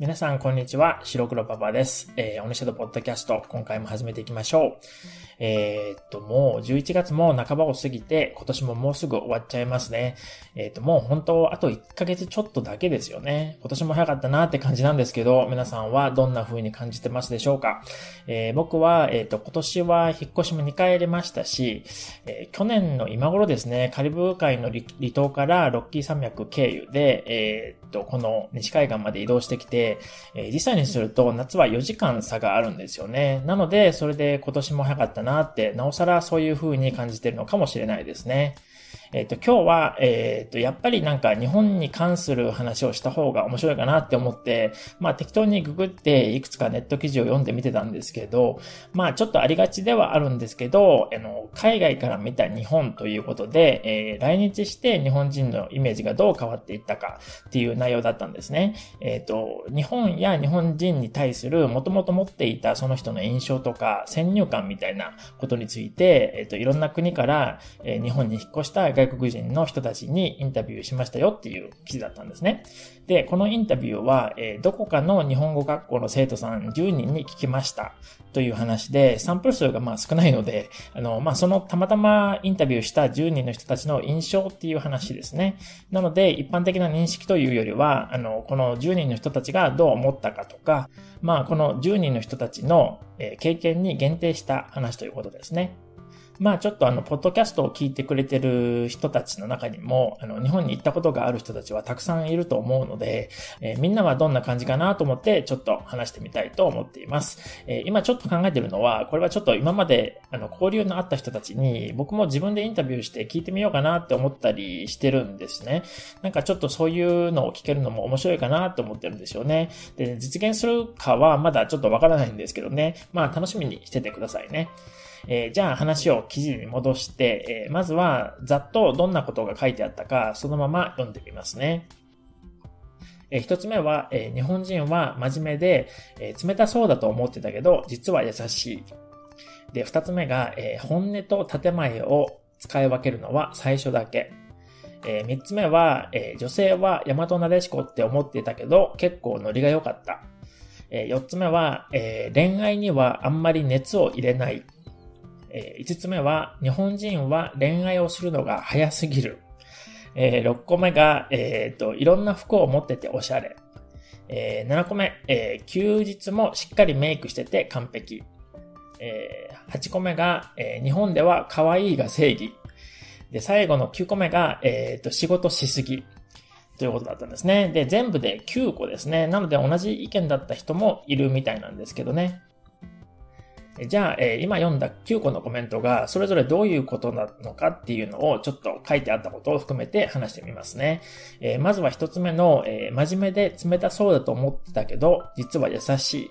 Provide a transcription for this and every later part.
皆さん、こんにちは。白黒パパです。えー、オネシャドポッドキャスト、今回も始めていきましょう。えー、っと、もう11月も半ばを過ぎて、今年ももうすぐ終わっちゃいますね。えー、っと、もう本当、あと1ヶ月ちょっとだけですよね。今年も早かったなって感じなんですけど、皆さんはどんな風に感じてますでしょうか。えー、僕は、えっと、今年は引っ越しも2回入れましたし、え去年の今頃ですね、カリブ海の離島からロッキー山脈経由で、えっと、この西海岸まで移動してきて、え実際にすると夏は4時間差があるんですよね。なので、それで今年も早かったなって、なおさらそういう風に感じてるのかもしれないですね。えっ、と、今日は、えっ、と、やっぱりなんか日本に関する話をした方が面白いかなって思って、まあ適当にググっていくつかネット記事を読んでみてたんですけど、まあちょっとありがちではあるんですけど、あの、海外から見た日本ということで、えー、来日して日本人のイメージがどう変わっていったかっていう内容だったんですね。えっ、と、日本や日本人に対するもともと持っていたその人の印象とか先入観みたいなことについて、えっ、と、いろんな国から、え、日本に引っ越した外国人の人たちにインタビューしましたよっていう記事だったんですね。で、このインタビューは、えー、どこかの日本語学校の生徒さん10人に聞きましたという話で、サンプル数がまあ少ないので、あの、まあ、そのたまたまインタビューした10人の人たちの印象っていう話ですね。なので、一般的な認識というよりは、あの、この10人の人たちがどう思ったかとか、まあ、この10人の人たちの経験に限定した話ということですね。まあちょっとあの、ポッドキャストを聞いてくれてる人たちの中にも、あの、日本に行ったことがある人たちはたくさんいると思うので、えー、みんなはどんな感じかなと思って、ちょっと話してみたいと思っています。えー、今ちょっと考えてるのは、これはちょっと今まで、あの、交流のあった人たちに、僕も自分でインタビューして聞いてみようかなって思ったりしてるんですね。なんかちょっとそういうのを聞けるのも面白いかなと思ってるんですよね。で、実現するかはまだちょっとわからないんですけどね。まあ楽しみにしててくださいね。えー、じゃあ話を記事に戻して、えー、まずはざっとどんなことが書いてあったか、そのまま読んでみますね。えー、一つ目は、えー、日本人は真面目で、えー、冷たそうだと思ってたけど、実は優しい。で、二つ目が、えー、本音と建前を使い分けるのは最初だけ。えー、三つ目は、えー、女性は大和なでしこって思ってたけど、結構ノリが良かった。えー、四つ目は、えー、恋愛にはあんまり熱を入れない。えー、5つ目は、日本人は恋愛をするのが早すぎる。えー、6個目が、えっ、ー、と、いろんな服を持ってておしゃれ。えー、7個目、えー、休日もしっかりメイクしてて完璧。えー、8個目が、えー、日本では可愛いが正義。で、最後の9個目が、えっ、ー、と、仕事しすぎ。ということだったんですね。で、全部で9個ですね。なので同じ意見だった人もいるみたいなんですけどね。じゃあ、えー、今読んだ9個のコメントが、それぞれどういうことなのかっていうのをちょっと書いてあったことを含めて話してみますね。えー、まずは一つ目の、えー、真面目で冷たそうだと思ってたけど、実は優しい。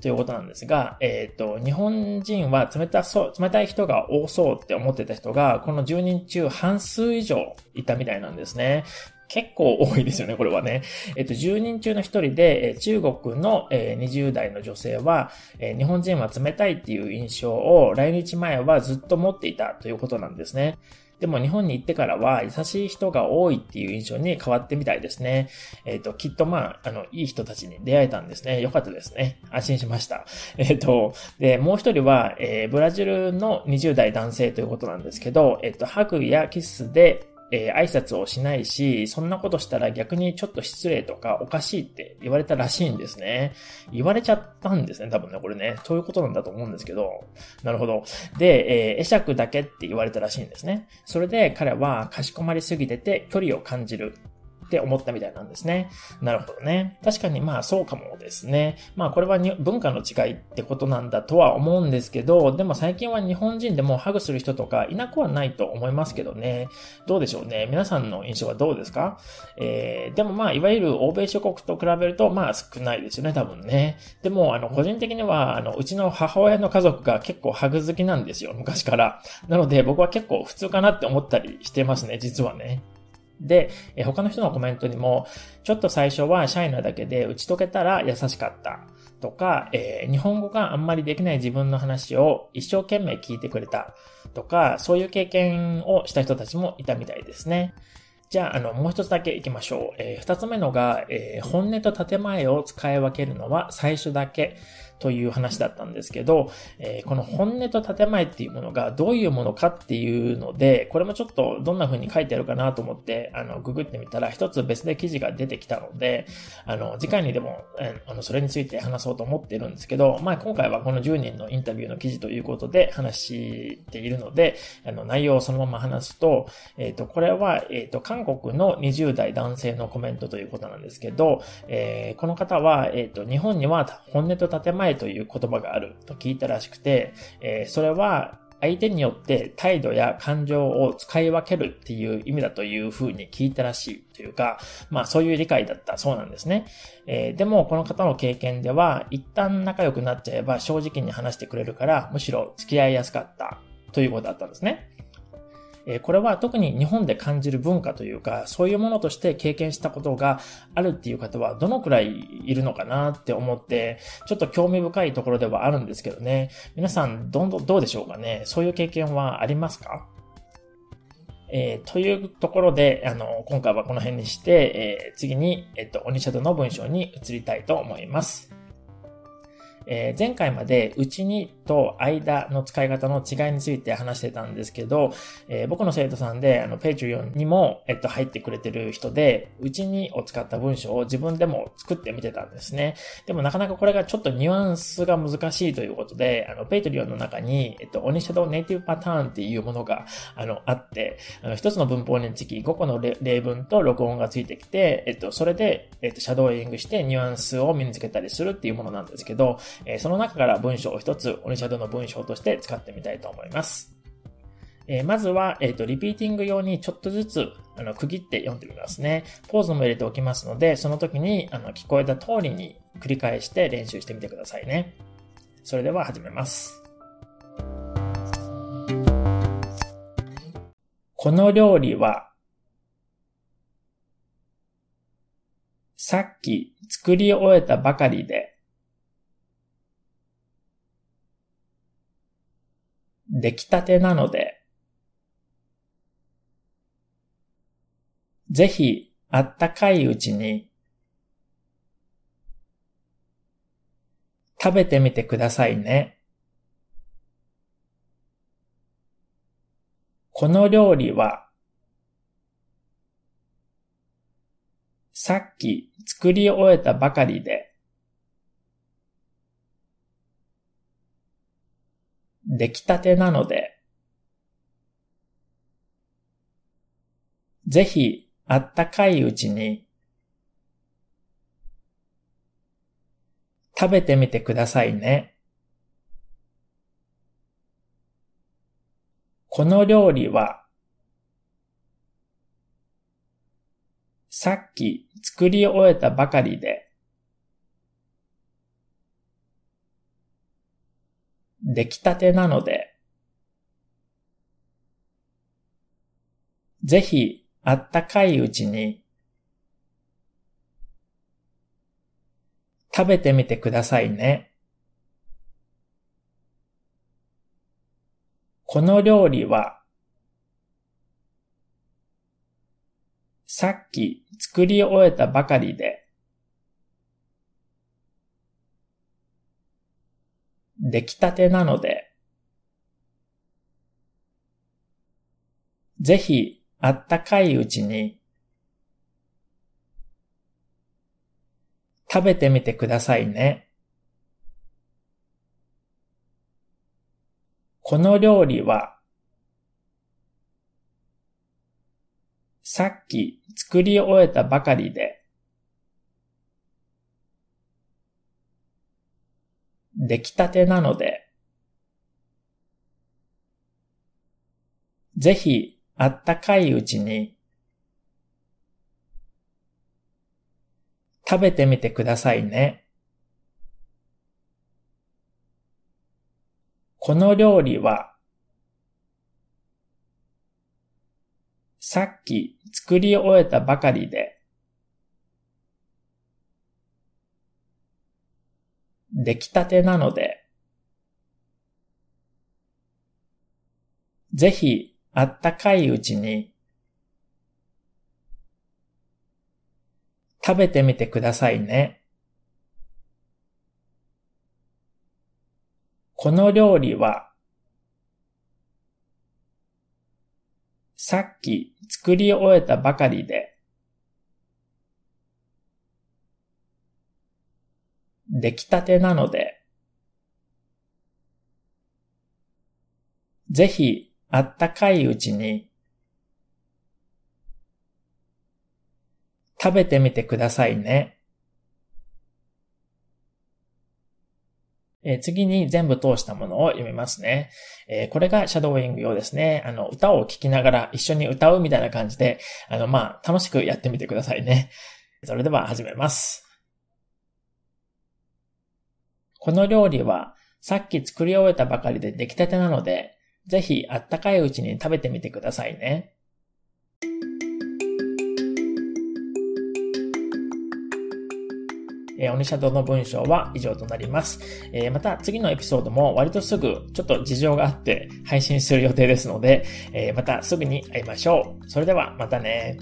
ということなんですが、えっ、と、日本人は冷たそう、冷たい人が多そうって思ってた人が、この10人中半数以上いたみたいなんですね。結構多いですよね、これはね。えっと、10人中の1人で、中国の20代の女性は、日本人は冷たいっていう印象を来日前はずっと持っていたということなんですね。でも日本に行ってからは優しい人が多いっていう印象に変わってみたいですね。えっ、ー、と、きっとまあ、あの、いい人たちに出会えたんですね。よかったですね。安心しました。えっ、ー、と、で、もう一人は、えー、ブラジルの20代男性ということなんですけど、えっ、と、ハグやキスで、えー、挨拶をしないし、そんなことしたら逆にちょっと失礼とかおかしいって言われたらしいんですね。言われちゃったんですね、多分ね、これね。そういうことなんだと思うんですけど。なるほど。で、えー、会釈だけって言われたらしいんですね。それで彼はかしこまりすぎてて距離を感じる。って思ったみたいなんですね。なるほどね。確かにまあそうかもですね。まあこれは文化の違いってことなんだとは思うんですけど、でも最近は日本人でもハグする人とかいなくはないと思いますけどね。どうでしょうね。皆さんの印象はどうですか？えー、でもまあいわゆる欧米諸国と比べるとまあ少ないですよね、多分ね。でもあの個人的にはあのうちの母親の家族が結構ハグ好きなんですよ、昔から。なので僕は結構普通かなって思ったりしてますね、実はね。で、他の人のコメントにも、ちょっと最初はシャイなだけで打ち解けたら優しかったとか、えー、日本語があんまりできない自分の話を一生懸命聞いてくれたとか、そういう経験をした人たちもいたみたいですね。じゃあ、あの、もう一つだけ行きましょう。えー、二つ目のが、えー、本音と建前を使い分けるのは最初だけ。という話だったんですけど、えー、この本音と建前っていうものがどういうものかっていうので、これもちょっとどんな風に書いてあるかなと思って、あの、ググってみたら一つ別で記事が出てきたので、あの、次回にでも、あの、それについて話そうと思ってるんですけど、まあ、今回はこの10人のインタビューの記事ということで話しているので、あの、内容をそのまま話すと、えっ、ー、と、これは、えっ、と、韓国の20代男性のコメントということなんですけど、えー、この方は、えっ、と、日本には本音と建前前という言葉があると聞いたらしくて、えー、それは相手によって態度や感情を使い分けるっていう意味だというふうに聞いたらしいというか、まあそういう理解だったそうなんですね。えー、でもこの方の経験では一旦仲良くなっちゃえば正直に話してくれるからむしろ付き合いやすかったということだったんですね。えこれは特に日本で感じる文化というか、そういうものとして経験したことがあるっていう方はどのくらいいるのかなって思って、ちょっと興味深いところではあるんですけどね。皆さん、どんどん、どうでしょうかね？そういう経験はありますか？えー、というところで、あの、今回はこの辺にして、えー、次に、えっと、オニシャドの文章に移りたいと思います。えー、前回までうちにと間の使い方の違いについて話してたんですけど、えー、僕の生徒さんで、あの、ペイトリオンにも、えっと、入ってくれてる人で、うちにを使った文章を自分でも作ってみてたんですね。でもなかなかこれがちょっとニュアンスが難しいということで、あの、ペイトリオンの中に、えっと、 Onishi Shadow Native Pattern っていうものが、あの、あって、あの、一つの文法につき5個の例文と録音がついてきて、えっと、それで、えっと、シャドーイングしてニュアンスを身につけたりするっていうものなんですけど、えー、その中から文章を一つ、オニシャドの文章として使ってみたいと思います。えー、まずは、えっ、ー、と、リピーティング用にちょっとずつ、あの、区切って読んでみますね。ポーズも入れておきますので、その時に、あの、聞こえた通りに繰り返して練習してみてくださいね。それでは始めます。この料理は、さっき作り終えたばかりで、出来たてなので、ぜひあったかいうちに食べてみてくださいね。この料理はさっき作り終えたばかりで出来たてなので、ぜひあったかいうちに食べてみてくださいね。この料理はさっき作り終えたばかりで出来たてなので、ぜひあったかいうちに食べてみてくださいね。この料理はさっき作り終えたばかりで出来たてなので、ぜひあったかいうちに食べてみてくださいね。この料理はさっき作り終えたばかりで出来たてなので、ぜひあったかいうちに食べてみてくださいね。この料理はさっき作り終えたばかりで出来たてなので、ぜひあったかいうちに食べてみてくださいね。この料理は、さっき作り終えたばかりで、出来たてなので、ぜひあったかいうちに食べてみてくださいね。え、次に全部通したものを読みますね。え、これがシャドーイング用ですね。あの、歌を聴きながら一緒に歌うみたいな感じで、あの、まあ、楽しくやってみてくださいね。それでは始めます。この料理はさっき作り終えたばかりで出来たてなので、ぜひあったかいうちに食べてみてくださいね。えー、オニシャドの文章は以上となります。えー、また次のエピソードも割とすぐちょっと事情があって配信する予定ですので、えー、またすぐに会いましょう。それではまたね。